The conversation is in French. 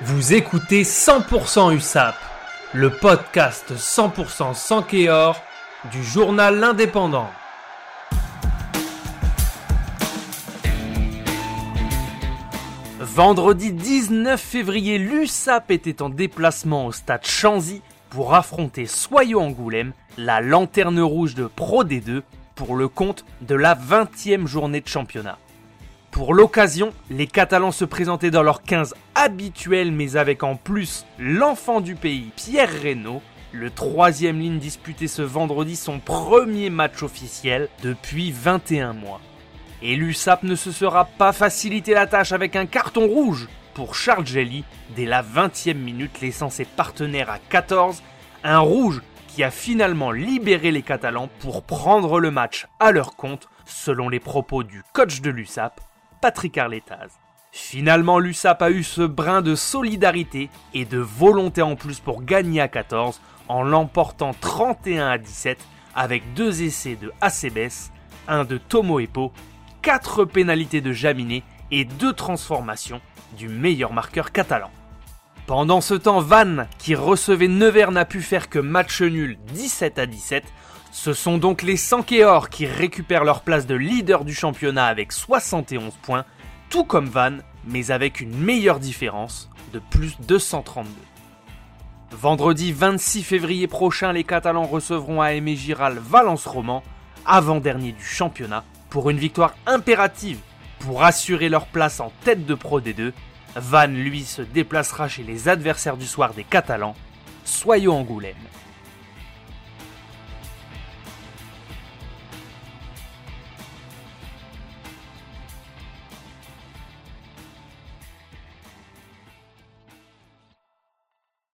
Vous écoutez 100% USAP, le podcast 100% sans Kéor du journal L'Indépendant. Vendredi 19 février, l'USAP était en déplacement au stade Chanzy pour affronter Soyo Angoulême, la lanterne rouge de Pro D2, pour le compte de la 20e journée de championnat. Pour l'occasion, les Catalans se présentaient dans leur 15 habituel mais avec en plus l'enfant du pays Pierre Reynaud, le troisième ligne disputé ce vendredi son premier match officiel depuis 21 mois. Et l'USAP ne se sera pas facilité la tâche avec un carton rouge pour Charles Gelly dès la 20e minute laissant ses partenaires à 14, un rouge qui a finalement libéré les Catalans pour prendre le match à leur compte selon les propos du coach de l'USAP, Patrick Arletaz. Finalement, l'USAP a eu ce brin de solidarité et de volonté en plus pour gagner à 14 en l'emportant 31 à 17 avec deux essais de Acebes, un de Tomo Epo, quatre pénalités de Jaminet et deux transformations du meilleur marqueur catalan. Pendant ce temps, Van, qui recevait Nevers, n'a pu faire que match nul 17 à 17. Ce sont donc les Sankéors qui récupèrent leur place de leader du championnat avec 71 points, tout comme Van, mais avec une meilleure différence de plus 232. Vendredi 26 février prochain, les Catalans recevront à Aimé Giral Valence Roman, avant-dernier du championnat, pour une victoire impérative pour assurer leur place en tête de Pro D2. Van, lui, se déplacera chez les adversaires du soir des Catalans, Soyo Angoulême.